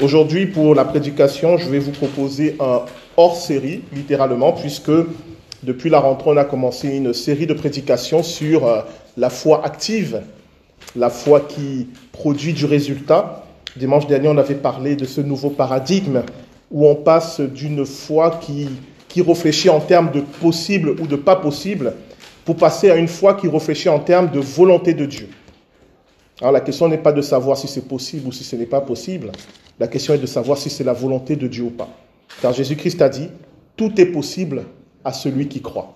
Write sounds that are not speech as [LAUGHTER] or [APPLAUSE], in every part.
Aujourd'hui, pour la prédication, je vais vous proposer un hors-série, littéralement, puisque depuis la rentrée, on a commencé une série de prédications sur euh, la foi active, la foi qui produit du résultat. Dimanche dernier, on avait parlé de ce nouveau paradigme où on passe d'une foi qui, qui réfléchit en termes de possible ou de pas possible pour passer à une foi qui réfléchit en termes de volonté de Dieu. Alors la question n'est pas de savoir si c'est possible ou si ce n'est pas possible. La question est de savoir si c'est la volonté de Dieu ou pas. Car Jésus-Christ a dit, tout est possible à celui qui croit.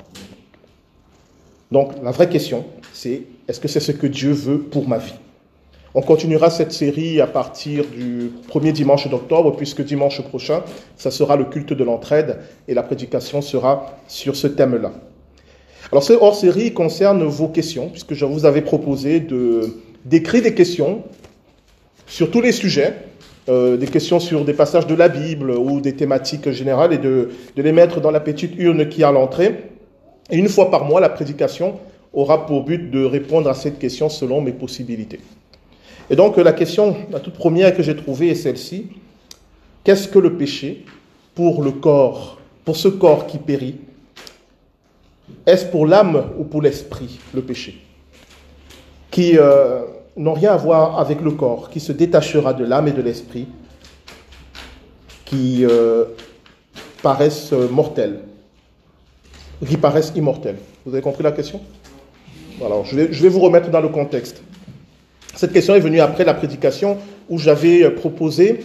Donc la vraie question, c'est est-ce que c'est ce que Dieu veut pour ma vie? On continuera cette série à partir du premier dimanche d'octobre, puisque dimanche prochain, ça sera le culte de l'entraide et la prédication sera sur ce thème-là. Alors ce hors-série concerne vos questions, puisque je vous avais proposé de d'écrire des questions sur tous les sujets, euh, des questions sur des passages de la Bible ou des thématiques générales et de, de les mettre dans la petite urne qui est à l'entrée. Et une fois par mois, la prédication aura pour but de répondre à cette question selon mes possibilités. Et donc la question, la toute première que j'ai trouvée est celle-ci. Qu'est-ce que le péché pour le corps, pour ce corps qui périt? Est-ce pour l'âme ou pour l'esprit le péché? Qui euh, n'ont rien à voir avec le corps, qui se détachera de l'âme et de l'esprit, qui euh, paraissent mortels, qui paraissent immortels. Vous avez compris la question? Alors, je vais, vous remettre dans le contexte. Cette question est venue après la prédication où j'avais proposé,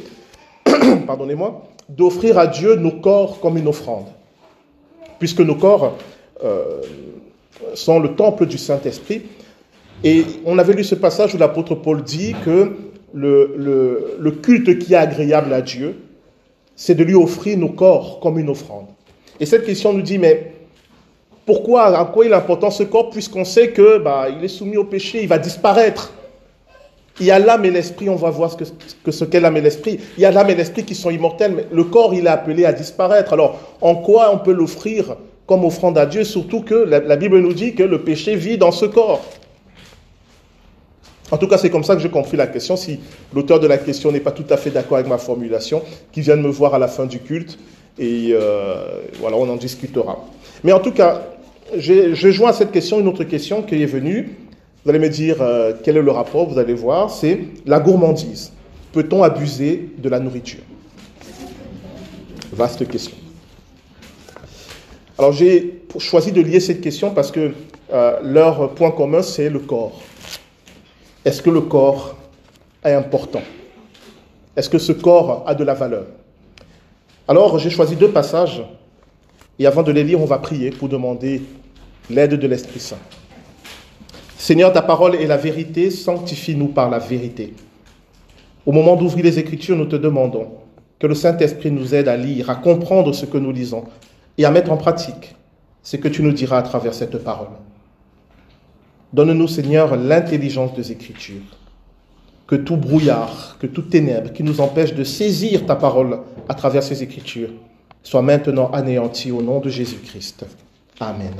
[COUGHS] pardonnez-moi, d'offrir à Dieu nos corps comme une offrande. Puisque nos corps euh, sont le temple du Saint-Esprit, et on avait lu ce passage où l'apôtre Paul dit que le, culte qui est agréable à Dieu, c'est de lui offrir nos corps comme une offrande. Et cette question nous dit, mais pourquoi, à quoi il est important ce corps, puisqu'on sait que bah, il est soumis au péché, il va disparaître. Il y a l'âme et l'esprit, on va voir ce que, ce qu'est l'âme et l'esprit. Il y a l'âme et l'esprit qui sont immortels, mais le corps, il est appelé à disparaître. Alors, en quoi on peut l'offrir comme offrande à Dieu, surtout que la Bible nous dit que le péché vit dans ce corps. En tout cas, c'est comme ça que j'ai compris la question. Si l'auteur de la question n'est pas tout à fait d'accord avec ma formulation, qu'il vienne me voir à la fin du culte et euh, voilà, on en discutera. Mais en tout cas, je joins à cette question une autre question qui est venue. Vous allez me dire euh, quel est le rapport, vous allez voir, c'est la gourmandise. Peut-on abuser de la nourriture? Vaste question. Alors j'ai choisi de lier cette question parce que euh, leur point commun, c'est le corps. Est-ce que le corps est important? Est-ce que ce corps a de la valeur? Alors, j'ai choisi deux passages, et avant de les lire, on va prier pour demander l'aide de l'Esprit Saint. Seigneur, ta parole est la vérité, sanctifie-nous par la vérité. Au moment d'ouvrir les Écritures, nous te demandons que le Saint-Esprit nous aide à lire, à comprendre ce que nous lisons et à mettre en pratique ce que tu nous diras à travers cette parole. Donne-nous, Seigneur, l'intelligence des Écritures. Que tout brouillard, que toute ténèbre qui nous empêche de saisir ta parole à travers ces Écritures soit maintenant anéanti au nom de Jésus-Christ. Amen.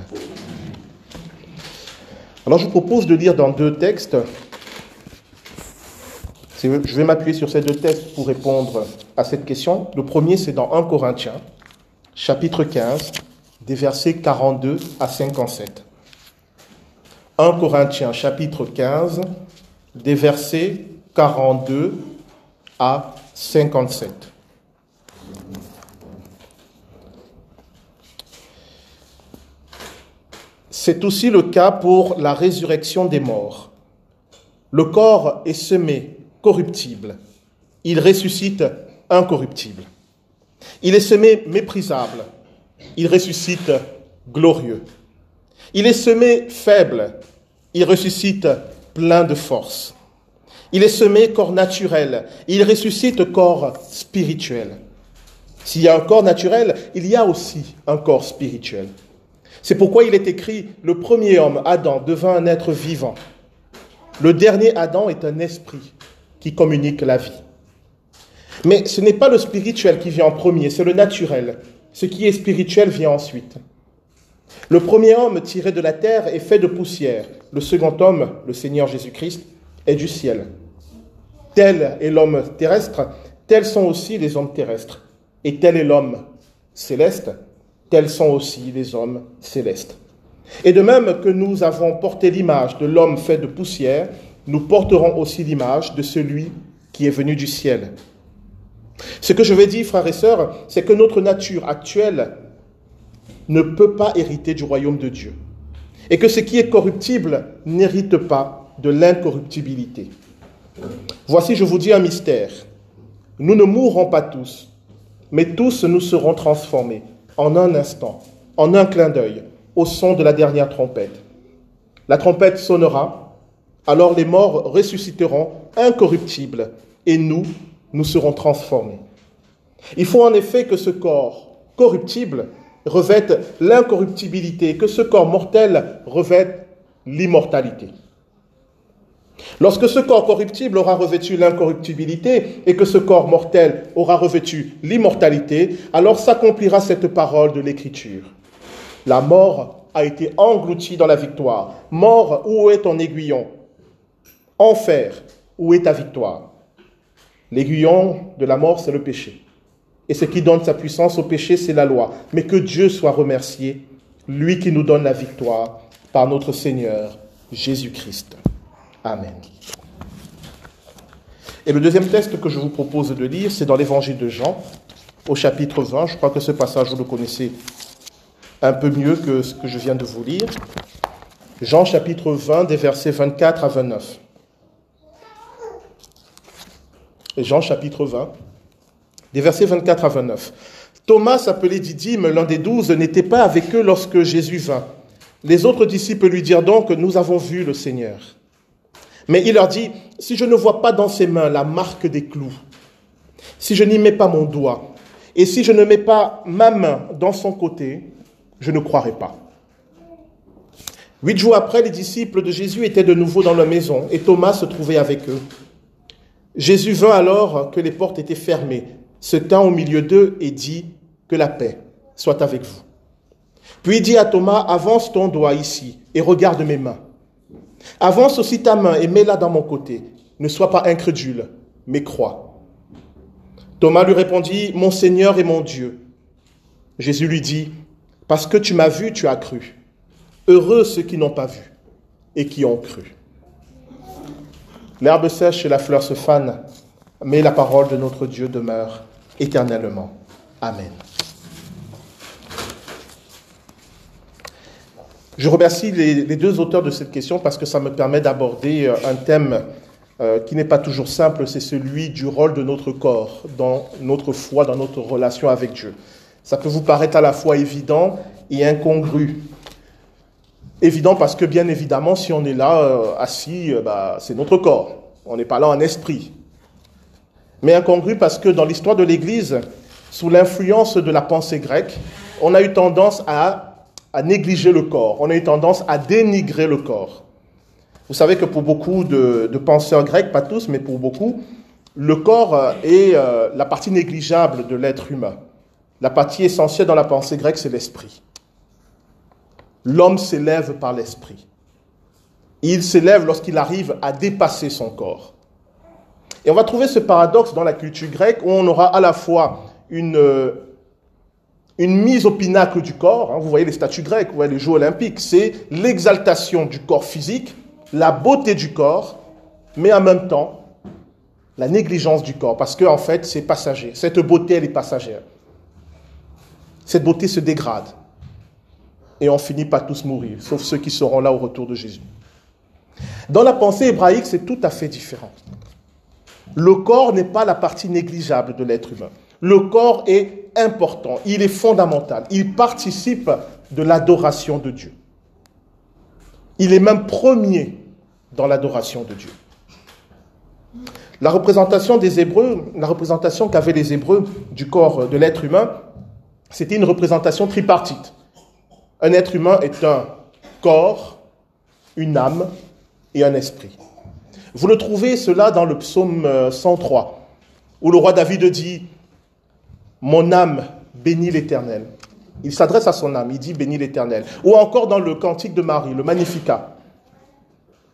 Alors je vous propose de lire dans deux textes. Je vais m'appuyer sur ces deux textes pour répondre à cette question. Le premier, c'est dans 1 Corinthiens, chapitre 15, des versets 42 à 57. 1 Corinthiens chapitre 15, des versets 42 à 57. C'est aussi le cas pour la résurrection des morts. Le corps est semé corruptible, il ressuscite incorruptible. Il est semé méprisable, il ressuscite glorieux. Il est semé faible, il ressuscite plein de force. Il est semé corps naturel, il ressuscite corps spirituel. S'il y a un corps naturel, il y a aussi un corps spirituel. C'est pourquoi il est écrit, le premier homme, Adam, devint un être vivant. Le dernier Adam est un esprit qui communique la vie. Mais ce n'est pas le spirituel qui vient en premier, c'est le naturel. Ce qui est spirituel vient ensuite. Le premier homme tiré de la terre est fait de poussière. Le second homme, le Seigneur Jésus-Christ, est du ciel. Tel est l'homme terrestre, tels sont aussi les hommes terrestres. Et tel est l'homme céleste, tels sont aussi les hommes célestes. Et de même que nous avons porté l'image de l'homme fait de poussière, nous porterons aussi l'image de celui qui est venu du ciel. Ce que je vais dire, frères et sœurs, c'est que notre nature actuelle ne peut pas hériter du royaume de Dieu. Et que ce qui est corruptible n'hérite pas de l'incorruptibilité. Voici, je vous dis un mystère. Nous ne mourrons pas tous, mais tous nous serons transformés en un instant, en un clin d'œil, au son de la dernière trompette. La trompette sonnera, alors les morts ressusciteront incorruptibles, et nous, nous serons transformés. Il faut en effet que ce corps corruptible revête l'incorruptibilité, que ce corps mortel revête l'immortalité. Lorsque ce corps corruptible aura revêtu l'incorruptibilité et que ce corps mortel aura revêtu l'immortalité, alors s'accomplira cette parole de l'Écriture. La mort a été engloutie dans la victoire. Mort, où est ton aiguillon? Enfer, où est ta victoire? L'aiguillon de la mort, c'est le péché. Et ce qui donne sa puissance au péché, c'est la loi. Mais que Dieu soit remercié, lui qui nous donne la victoire par notre Seigneur Jésus-Christ. Amen. Et le deuxième texte que je vous propose de lire, c'est dans l'évangile de Jean, au chapitre 20. Je crois que ce passage, vous le connaissez un peu mieux que ce que je viens de vous lire. Jean chapitre 20, des versets 24 à 29. Jean chapitre 20, des versets 24 à 29. Thomas, appelé Didyme, l'un des douze, n'était pas avec eux lorsque Jésus vint. Les autres disciples lui dirent donc, nous avons vu le Seigneur. Mais il leur dit, si je ne vois pas dans ses mains la marque des clous, si je n'y mets pas mon doigt, et si je ne mets pas ma main dans son côté, je ne croirai pas. Huit jours après, les disciples de Jésus étaient de nouveau dans leur maison, et Thomas se trouvait avec eux. Jésus vint alors que les portes étaient fermées, se tint au milieu d'eux et dit, que la paix soit avec vous. Puis il dit à Thomas, avance ton doigt ici et regarde mes mains. Avance aussi ta main et mets-la dans mon côté. Ne sois pas incrédule, mais crois. Thomas lui répondit, Mon Seigneur et mon Dieu. Jésus lui dit, Parce que tu m'as vu, tu as cru. Heureux ceux qui n'ont pas vu et qui ont cru. L'herbe sèche et la fleur se fanent, mais la parole de notre Dieu demeure éternellement. Amen. Je remercie les, deux auteurs de cette question parce que ça me permet d'aborder euh, un thème euh, qui n'est pas toujours simple, c'est celui du rôle de notre corps dans notre foi, dans notre relation avec Dieu. Ça peut vous paraître à la fois évident et incongru. Évident parce que bien évidemment, si on est là euh, assis, bah, c'est notre corps. On n'est pas là en esprit. Mais incongru parce que dans l'histoire de l'Église, sous l'influence de la pensée grecque, on a eu tendance à négliger le corps, on a eu tendance à dénigrer le corps. Vous savez que pour beaucoup de, penseurs grecs, pas tous, mais pour beaucoup, le corps euh, est euh, la partie négligeable de l'être humain. La partie essentielle dans la pensée grecque, c'est l'esprit. L'homme s'élève par l'esprit. Il s'élève lorsqu'il arrive à dépasser son corps. Et on va trouver ce paradoxe dans la culture grecque où on aura à la fois une, euh, mise au pinacle du corps. Hein, vous voyez les statues grecques, vous voyez les Jeux olympiques, c'est l'exaltation du corps physique, la beauté du corps, mais en même temps la négligence du corps, parce qu'en en fait c'est passager. Cette beauté, elle est passagère. Cette beauté se dégrade. Et on finit par tous mourir, sauf ceux qui seront là au retour de Jésus. Dans la pensée hébraïque, c'est tout à fait différent. Le corps n'est pas la partie négligeable de l'être humain. Le corps est important, il est fondamental, il participe de l'adoration de Dieu. Il est même premier dans l'adoration de Dieu. La représentation des Hébreux, la représentation qu'avaient les Hébreux du corps de l'être humain, c'était une représentation tripartite. Un être humain est un corps, une âme et un esprit. Vous le trouvez cela dans le psaume 103, euh, où le roi David dit mon âme bénit l'Éternel. Il s'adresse à son âme, il dit bénis l'Éternel. Ou encore dans le cantique de Marie, le Magnificat,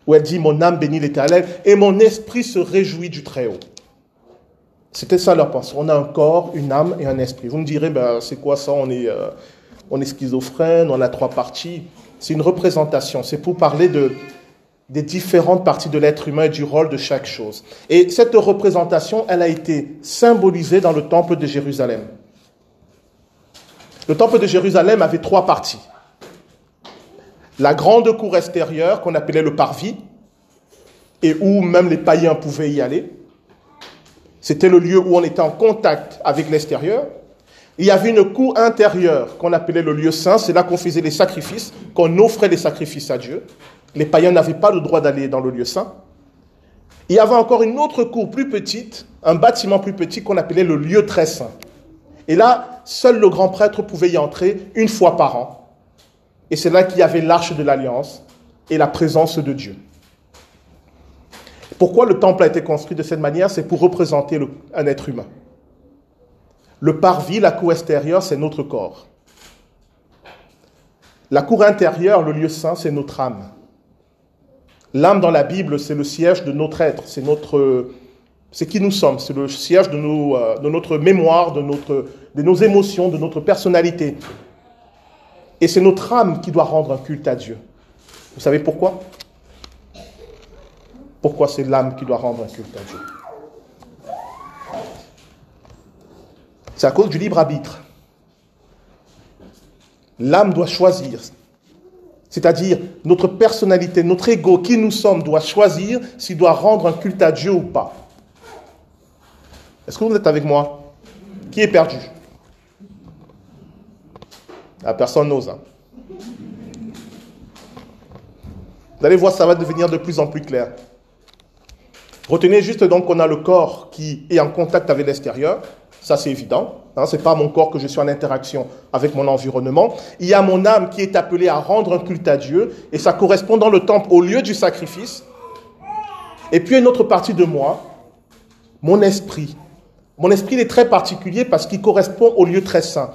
où elle dit Mon âme bénit l'Éternel et mon esprit se réjouit du Très-Haut. C'était ça leur pensée. On a un corps, une âme et un esprit. Vous me direz, ben, c'est quoi ça? On est, euh, on est schizophrène, on a trois parties. C'est une représentation. C'est pour parler de, des différentes parties de l'être humain et du rôle de chaque chose. Et cette représentation, elle a été symbolisée dans le temple de Jérusalem. Le temple de Jérusalem avait trois parties. La grande cour extérieure qu'on appelait le parvis, et où même les païens pouvaient y aller. C'était le lieu où on était en contact avec l'extérieur. Il y avait une cour intérieure qu'on appelait le lieu saint, c'est là qu'on faisait les sacrifices, qu'on offrait les sacrifices à Dieu. Les païens n'avaient pas le droit d'aller dans le lieu saint. Il y avait encore une autre cour plus petite, un bâtiment plus petit qu'on appelait le lieu très saint. Et là, seul le grand prêtre pouvait y entrer une fois par an. Et c'est là qu'il y avait l'arche de l'alliance et la présence de Dieu. Pourquoi le temple a été construit de cette manière? C'est pour représenter un être humain. Le parvis, la cour extérieure, c'est notre corps. La cour intérieure, le lieu saint, c'est notre âme. L'âme dans la Bible, c'est le siège de notre être, c'est notre, c'est qui nous sommes, c'est le siège de, euh, notre mémoire, de nos émotions, de notre personnalité. Et c'est notre âme qui doit rendre un culte à Dieu. Vous savez pourquoi? Pourquoi c'est l'âme qui doit rendre un culte à Dieu? C'est à cause du libre arbitre. L'âme doit choisir. C'est-à-dire, notre personnalité, notre ego, qui nous sommes, doit choisir s'il doit rendre un culte à Dieu ou pas. Est-ce que vous êtes avec moi? Qui est perdu? La ah, personne n'ose. Hein. Vous allez voir, ça va devenir de plus en plus clair. Retenez juste donc qu'on a le corps qui est en contact avec l'extérieur. Ça, c'est évident. Hein, ce n'est pas mon corps que je suis en interaction avec mon environnement. Il y a mon âme qui est appelée à rendre un culte à Dieu. Et ça correspond dans le temple au lieu du sacrifice. Et puis une autre partie de moi, mon esprit, mon esprit est très particulier parce qu'il correspond au lieu très saint.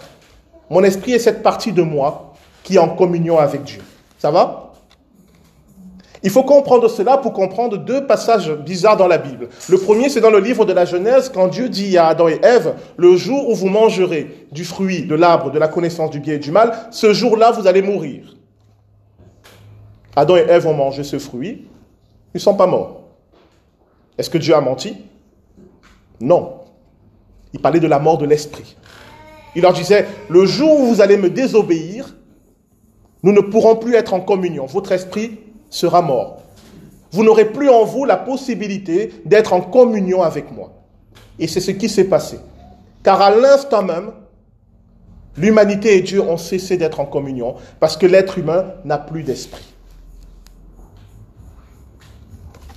Mon esprit est cette partie de moi qui est en communion avec Dieu. Ça va? Il faut comprendre cela pour comprendre deux passages bizarres dans la Bible. Le premier, c'est dans le livre de la Genèse, quand Dieu dit à Adam et Ève, le jour où vous mangerez du fruit de l'arbre de la connaissance du bien et du mal, ce jour-là, vous allez mourir. Adam et Ève ont mangé ce fruit, ils ne sont pas morts. Est-ce que Dieu a menti? Non. Il parlait de la mort de l'esprit. Il leur disait, le jour où vous allez me désobéir, nous ne pourrons plus être en communion. Votre esprit sera mort. Vous n'aurez plus en vous la possibilité d'être en communion avec moi. Et c'est ce qui s'est passé. Car à l'instant même, l'humanité et Dieu ont cessé d'être en communion parce que l'être humain n'a plus d'esprit.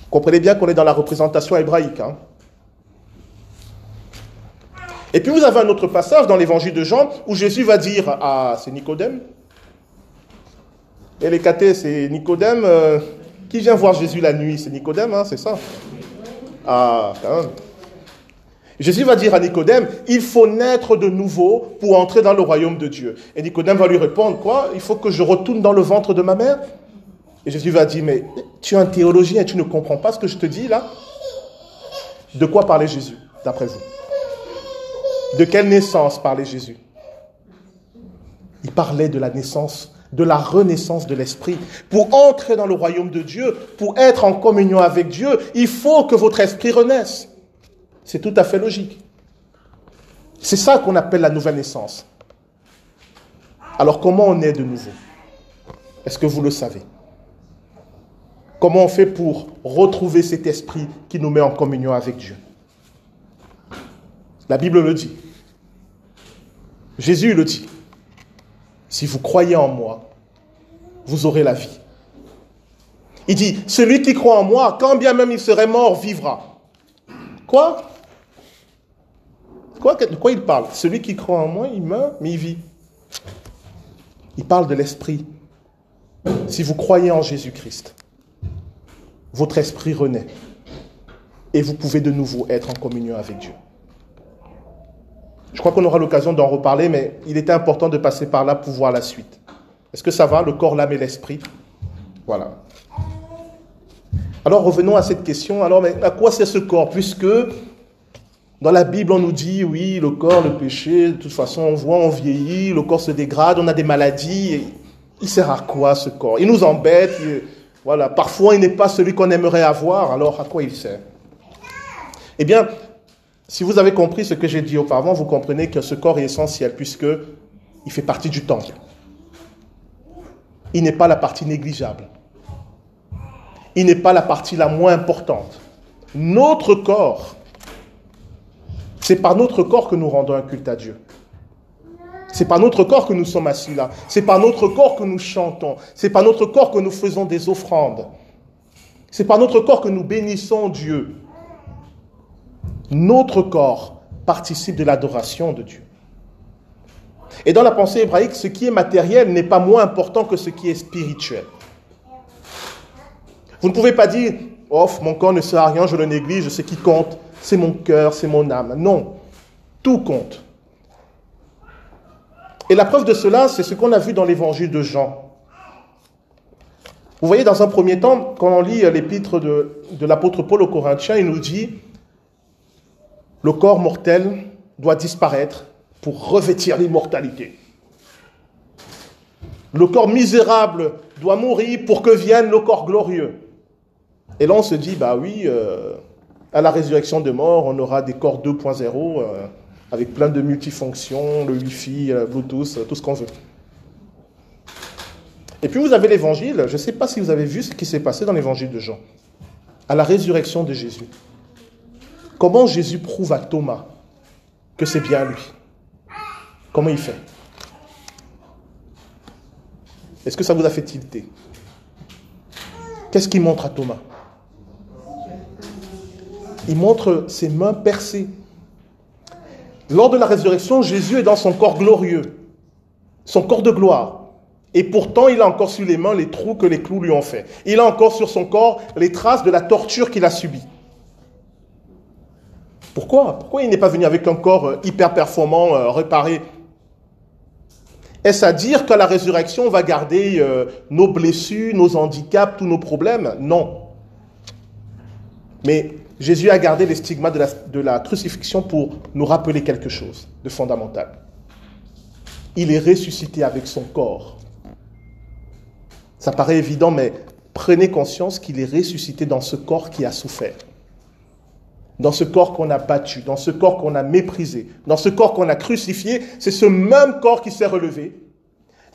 Comprenez bien qu'on est dans la représentation hébraïque. Hein et puis vous avez un autre passage dans l'évangile de Jean où Jésus va dire à. C'est Nicodème Et les cathés, c'est Nicodème. Euh, qui vient voir Jésus la nuit C'est Nicodème, hein, c'est ça Ah, quand même. Jésus va dire à Nicodème, il faut naître de nouveau pour entrer dans le royaume de Dieu. Et Nicodème va lui répondre, quoi Il faut que je retourne dans le ventre de ma mère? Et Jésus va dire, mais tu es un théologien et tu ne comprends pas ce que je te dis là? De quoi parlait Jésus, d'après vous? De quelle naissance parlait Jésus? Il parlait de la naissance, de la renaissance de l'esprit. Pour entrer dans le royaume de Dieu, pour être en communion avec Dieu, il faut que votre esprit renaisse. C'est tout à fait logique. C'est ça qu'on appelle la nouvelle naissance. Alors comment on est de nouveau? Est-ce que vous le savez? Comment on fait pour retrouver cet esprit qui nous met en communion avec Dieu? La Bible le dit. Jésus le dit. Si vous croyez en moi, vous aurez la vie. Il dit, celui qui croit en moi, quand bien même il serait mort, vivra. Quoi? De quoi il parle? Celui qui croit en moi, il meurt, mais il vit. Il parle de l'esprit. Si vous croyez en Jésus-Christ, votre esprit renaît. Et vous pouvez de nouveau être en communion avec Dieu. Je crois qu'on aura l'occasion d'en reparler, mais il était important de passer par là pour voir la suite. Est-ce que ça va, le corps, l'âme et l'esprit? Voilà. Alors revenons à cette question. Alors, mais à quoi c'est ce corps? Puisque Dans la Bible, on nous dit, oui, le corps, le péché, de toute façon, on voit, on vieillit, le corps se dégrade, on a des maladies. Il sert à quoi ce corps? Il nous embête. voilà, parfois, il n'est pas celui qu'on aimerait avoir, alors à quoi il sert? Eh bien, si vous avez compris ce que j'ai dit auparavant, vous comprenez que ce corps est essentiel puisque il fait partie du temple. Il n'est pas la partie négligeable. Il n'est pas la partie la moins importante. Notre corps, c'est par notre corps que nous rendons un culte à Dieu. C'est par notre corps que nous sommes assis là. C'est par notre corps que nous chantons. C'est par notre corps que nous faisons des offrandes. C'est par notre corps que nous bénissons Dieu. Notre corps participe de l'adoration de Dieu. Et dans la pensée hébraïque, ce qui est matériel n'est pas moins important que ce qui est spirituel. Vous ne pouvez pas dire, oh, mon corps ne sert à rien, je le néglige, ce qui compte, c'est mon cœur, c'est mon âme. Non, tout compte. Et la preuve de cela, c'est ce qu'on a vu dans l'évangile de Jean. Vous voyez, dans un premier temps, quand on lit l'épître de, l'apôtre Paul aux Corinthiens, il nous dit, le corps mortel doit disparaître pour revêtir l'immortalité. Le corps misérable doit mourir pour que vienne le corps glorieux. Et là, on se dit, bah oui, euh, à la résurrection des morts, on aura des corps 2.0 euh, avec plein de multifonctions, le Wi-Fi, le Bluetooth, tout ce qu'on veut. Et puis vous avez l'évangile. Je ne sais pas si vous avez vu ce qui s'est passé dans l'évangile de Jean, à la résurrection de Jésus. Comment Jésus prouve à Thomas que c'est bien lui? Comment il fait? Est-ce que ça vous a fait tilter? Qu'est-ce qu'il montre à Thomas? Il montre ses mains percées. Lors de la résurrection, Jésus est dans son corps glorieux, son corps de gloire. Et pourtant, il a encore sur les mains les trous que les clous lui ont fait. Il a encore sur son corps les traces de la torture qu'il a subie. Pourquoi? Pourquoi il n'est pas venu avec un corps euh, hyper performant, euh, réparé? Est-ce à dire qu'à la résurrection, on va garder euh, nos blessures, nos handicaps, tous nos problèmes? Non. Mais Jésus a gardé les stigmates de la, de la crucifixion pour nous rappeler quelque chose de fondamental. Il est ressuscité avec son corps. Ça paraît évident, mais prenez conscience qu'il est ressuscité dans ce corps qui a souffert dans ce corps qu'on a battu, dans ce corps qu'on a méprisé, dans ce corps qu'on a crucifié, c'est ce même corps qui s'est relevé,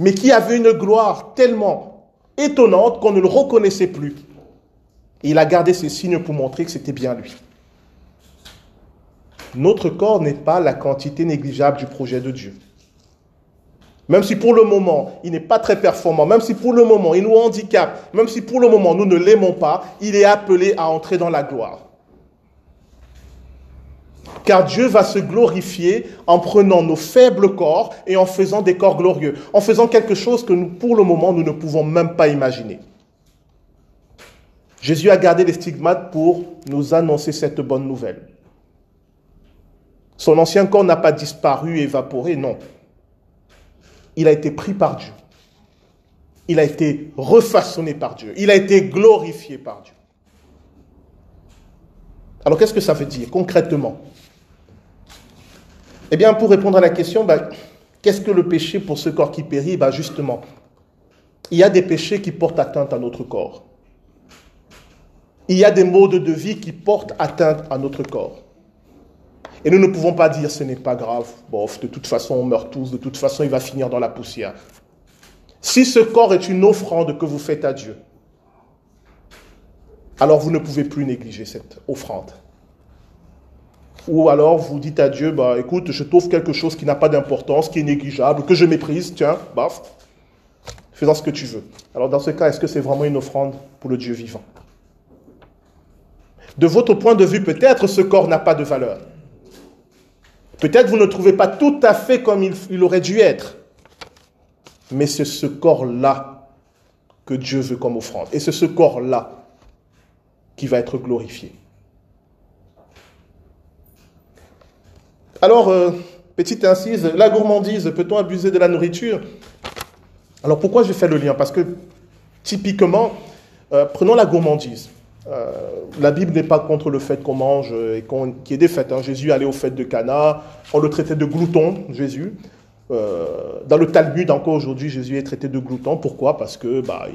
mais qui avait une gloire tellement étonnante qu'on ne le reconnaissait plus. Et il a gardé ces signes pour montrer que c'était bien lui. Notre corps n'est pas la quantité négligeable du projet de Dieu. Même si pour le moment, il n'est pas très performant, même si pour le moment, il nous handicape, même si pour le moment, nous ne l'aimons pas, il est appelé à entrer dans la gloire. Car Dieu va se glorifier en prenant nos faibles corps et en faisant des corps glorieux, en faisant quelque chose que nous, pour le moment, nous ne pouvons même pas imaginer. Jésus a gardé les stigmates pour nous annoncer cette bonne nouvelle. Son ancien corps n'a pas disparu, évaporé, non. Il a été pris par Dieu. Il a été refaçonné par Dieu. Il a été glorifié par Dieu. Alors qu'est-ce que ça veut dire concrètement? Eh bien, pour répondre à la question, bah, qu'est-ce que le péché pour ce corps qui périt? Bah, Justement, il y a des péchés qui portent atteinte à notre corps. Il y a des modes de vie qui portent atteinte à notre corps. Et nous ne pouvons pas dire ce n'est pas grave, bof, de toute façon on meurt tous, de toute façon il va finir dans la poussière. Si ce corps est une offrande que vous faites à Dieu, alors vous ne pouvez plus négliger cette offrande. Ou alors vous dites à Dieu, bah écoute, je t'offre quelque chose qui n'a pas d'importance, qui est négligeable, que je méprise, tiens, baf, fais-en ce que tu veux. Alors dans ce cas, est-ce que c'est vraiment une offrande pour le Dieu vivant? De votre point de vue, peut-être ce corps n'a pas de valeur. Peut-être vous ne trouvez pas tout à fait comme il, il aurait dû être. Mais c'est ce corps-là que Dieu veut comme offrande. Et c'est ce corps-là qui va être glorifié. Alors, euh, petite incise, la gourmandise, peut-on abuser de la nourriture? Alors pourquoi je fais le lien? Parce que typiquement, euh, prenons la gourmandise. Euh, la Bible n'est pas contre le fait qu'on mange et qu'il y ait des fêtes. Hein. Jésus allait aux fêtes de Cana, on le traitait de glouton, Jésus. Dans le Talmud, encore aujourd'hui, Jésus est traité de glouton. Pourquoi? Parce que bah,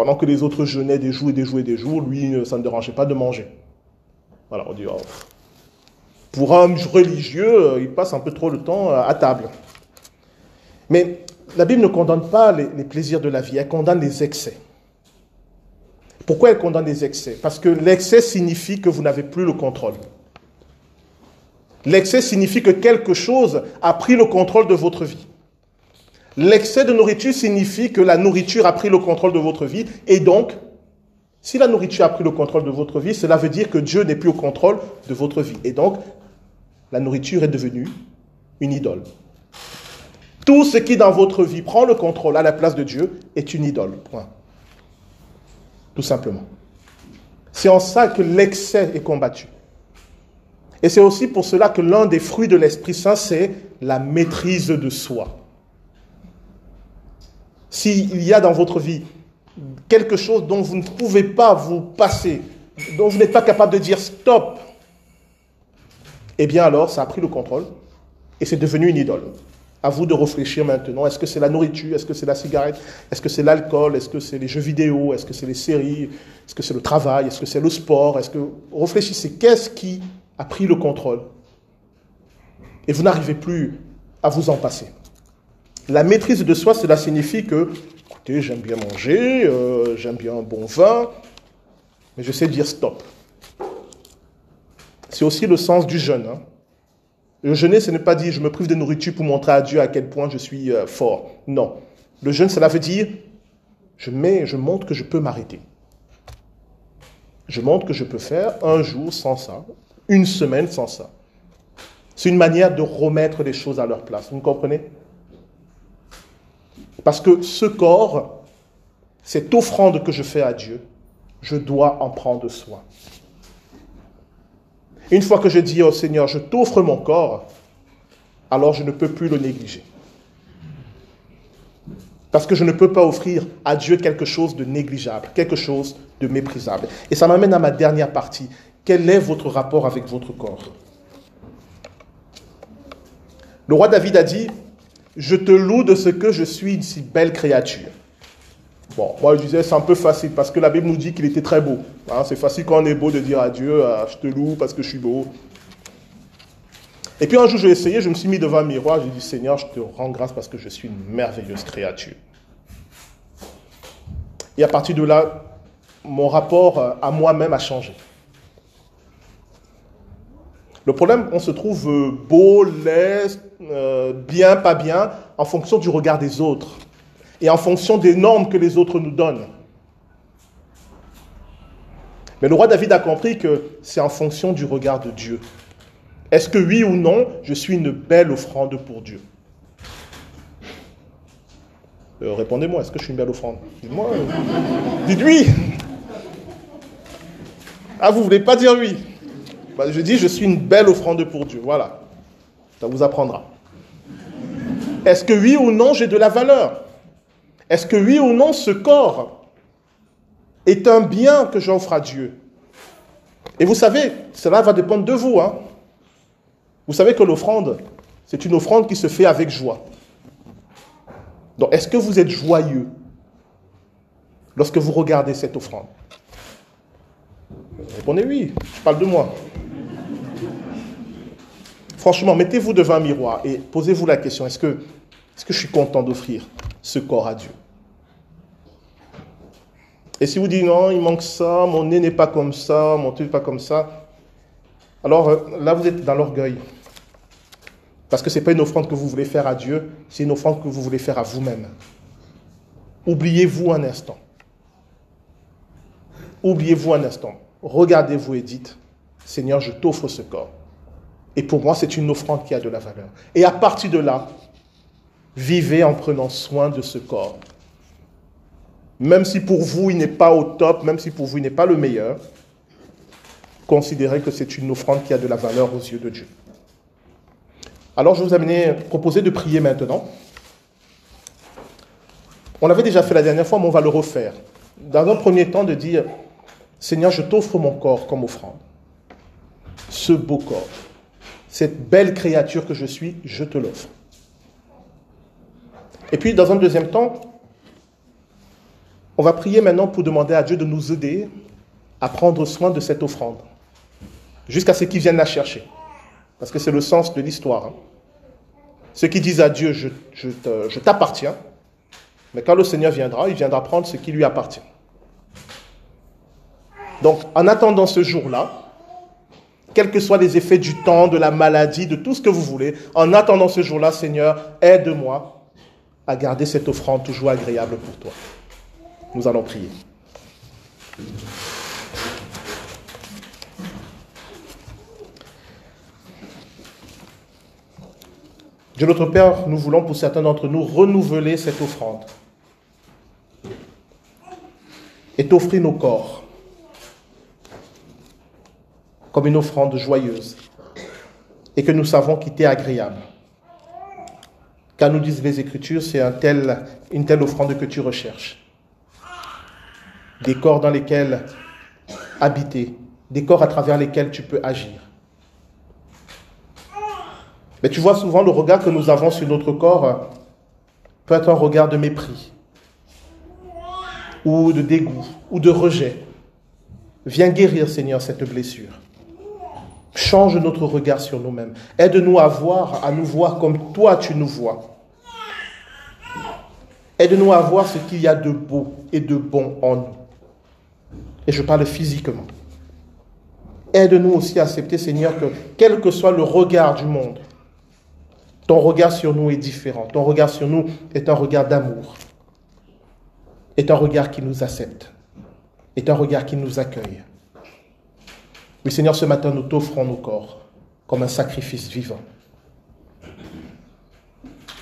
pendant que les autres jeûnaient des jours et des jours et des jours, lui, ça ne dérangeait pas de manger. Voilà, on dit, oh, pour un religieux, il passe un peu trop de temps à table. Mais la Bible ne condamne pas les plaisirs de la vie, elle condamne les excès. Pourquoi elle condamne les excès? Parce que l'excès signifie que vous n'avez plus le contrôle. L'excès signifie que quelque chose a pris le contrôle de votre vie. L'excès de nourriture signifie que la nourriture a pris le contrôle de votre vie. Et donc, si la nourriture a pris le contrôle de votre vie, cela veut dire que Dieu n'est plus au contrôle de votre vie. Et donc, la nourriture est devenue une idole. Tout ce qui dans votre vie prend le contrôle à la place de Dieu est une idole. Point. Tout simplement. C'est en ça que l'excès est combattu. Et c'est aussi pour cela que l'un des fruits de l'Esprit Saint, c'est la maîtrise de soi. S'il y a dans votre vie quelque chose dont vous ne pouvez pas vous passer, dont vous n'êtes pas capable de dire stop, eh bien alors ça a pris le contrôle et c'est devenu une idole. À vous de réfléchir maintenant. Est-ce que c'est la nourriture? Est-ce que c'est la cigarette? Est-ce que c'est l'alcool? Est-ce que c'est les jeux vidéo? Est-ce que c'est les séries? Est-ce que c'est le travail? Est-ce que c'est le sport? Est-ce que réfléchissez Qu'est-ce qui a pris le contrôle? Et vous n'arrivez plus à vous en passer. La maîtrise de soi, cela signifie que, écoutez, j'aime bien manger, euh, j'aime bien un bon vin, mais je sais dire stop. C'est aussi le sens du jeûne. Hein. Le jeûner, ce n'est pas dire je me prive de nourriture pour montrer à Dieu à quel point je suis euh, fort. Non. Le jeûne, cela veut dire je, je montre que je peux m'arrêter. Je montre que je peux faire un jour sans ça, une semaine sans ça. C'est une manière de remettre les choses à leur place. Vous comprenez? Parce que ce corps, cette offrande que je fais à Dieu, je dois en prendre soin. Une fois que je dis au Seigneur, je t'offre mon corps, alors je ne peux plus le négliger. Parce que je ne peux pas offrir à Dieu quelque chose de négligeable, quelque chose de méprisable. Et ça m'amène à ma dernière partie. Quel est votre rapport avec votre corps? Le roi David a dit, je te loue de ce que je suis une si belle créature. Bon, moi je disais c'est un peu facile parce que la Bible nous dit qu'il était très beau. Hein. c'est facile quand on est beau de dire à Dieu ah, je te loue parce que je suis beau. Et puis un jour j'ai essayé, je me suis mis devant un miroir, j'ai dit Seigneur, je te rends grâce parce que je suis une merveilleuse créature. Et à partir de là, mon rapport euh, à moi-même a changé. Le problème, on se trouve euh, beau, laid, euh, bien, pas bien, en fonction du regard des autres et en fonction des normes que les autres nous donnent. Mais le roi David a compris que c'est en fonction du regard de Dieu. Est-ce que oui ou non, je suis une belle offrande pour Dieu? Euh, Répondez-moi, est-ce que je suis une belle offrande? Dites-moi. Dites oui Ah, vous ne voulez pas dire oui? Bah, Je dis, je suis une belle offrande pour Dieu. Voilà. Ça vous apprendra. Est-ce que oui ou non, j'ai de la valeur? Est-ce que oui ou non, ce corps est un bien que j'offre à Dieu? Et vous savez, cela va dépendre de vous. Hein. Vous savez que l'offrande, c'est une offrande qui se fait avec joie. Donc, est-ce que vous êtes joyeux lorsque vous regardez cette offrande? Répondez oui, je parle de moi. Franchement, mettez-vous devant un miroir et posez-vous la question, est-ce que, je suis content d'offrir ce corps à Dieu? Et si vous dites non, il manque ça, mon nez n'est pas comme ça, mon truc n'est pas comme ça, alors euh, là vous êtes dans l'orgueil. Parce que ce n'est pas une offrande que vous voulez faire à Dieu, c'est une offrande que vous voulez faire à vous-même. Oubliez-vous un instant. Oubliez-vous un instant. Regardez-vous et dites, Seigneur, je t'offre ce corps. Et pour moi, c'est une offrande qui a de la valeur. Et à partir de là, vivez en prenant soin de ce corps. Même si pour vous il n'est pas au top, même si pour vous il n'est pas le meilleur, considérez que c'est une offrande qui a de la valeur aux yeux de Dieu. Alors je vous amener, proposer de prier maintenant. On l'avait déjà fait la dernière fois, mais on va le refaire. Dans un premier temps, de dire, Seigneur, je t'offre mon corps comme offrande. Ce beau corps, cette belle créature que je suis, je te l'offre. Et puis, dans un deuxième temps, on va prier maintenant pour demander à Dieu de nous aider à prendre soin de cette offrande, jusqu'à ce qu'il vienne la chercher. Parce que c'est le sens de l'histoire. Hein. Ceux qui disent à Dieu, je t'appartiens, mais quand le Seigneur viendra, il viendra prendre ce qui lui appartient. Donc, en attendant ce jour-là, quels que soient les effets du temps, de la maladie, de tout ce que vous voulez, en attendant ce jour-là, Seigneur, aide-moi à garder cette offrande toujours agréable pour toi. Nous allons prier. Dieu notre Père, nous voulons pour certains d'entre nous renouveler cette offrande et t'offrir nos corps comme une offrande joyeuse et que nous savons qu'il t'est agréable. Car nous disent les Écritures, c'est un tel, une telle offrande que tu recherches. Des corps dans lesquels habiter, des corps à travers lesquels tu peux agir. Mais tu vois souvent le regard que nous avons sur notre corps peut être un regard de mépris, ou de dégoût, ou de rejet. Viens guérir, Seigneur, cette blessure. Change notre regard sur nous-mêmes. Aide-nous à voir, à nous voir comme toi tu nous vois. Aide-nous à voir ce qu'il y a de beau et de bon en nous. Et je parle physiquement. Aide-nous aussi à accepter, Seigneur, que quel que soit le regard du monde, ton regard sur nous est différent. Ton regard sur nous est un regard d'amour, est un regard qui nous accepte, est un regard qui nous accueille. Oui, Seigneur, ce matin, nous t'offrons nos corps comme un sacrifice vivant.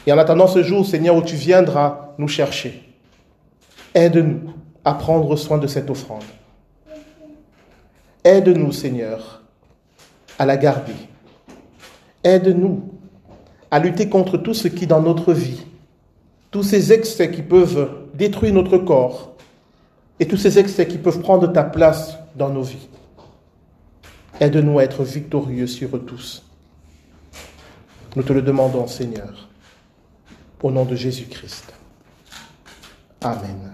Et en attendant ce jour, Seigneur, où tu viendras nous chercher, aide-nous à prendre soin de cette offrande. Aide-nous, Seigneur, à la garder. Aide-nous à lutter contre tout ce qui, dans notre vie, tous ces excès qui peuvent détruire notre corps et tous ces excès qui peuvent prendre ta place dans nos vies. Aide-nous à être victorieux sur eux tous. Nous te le demandons, Seigneur, au nom de Jésus-Christ. Amen.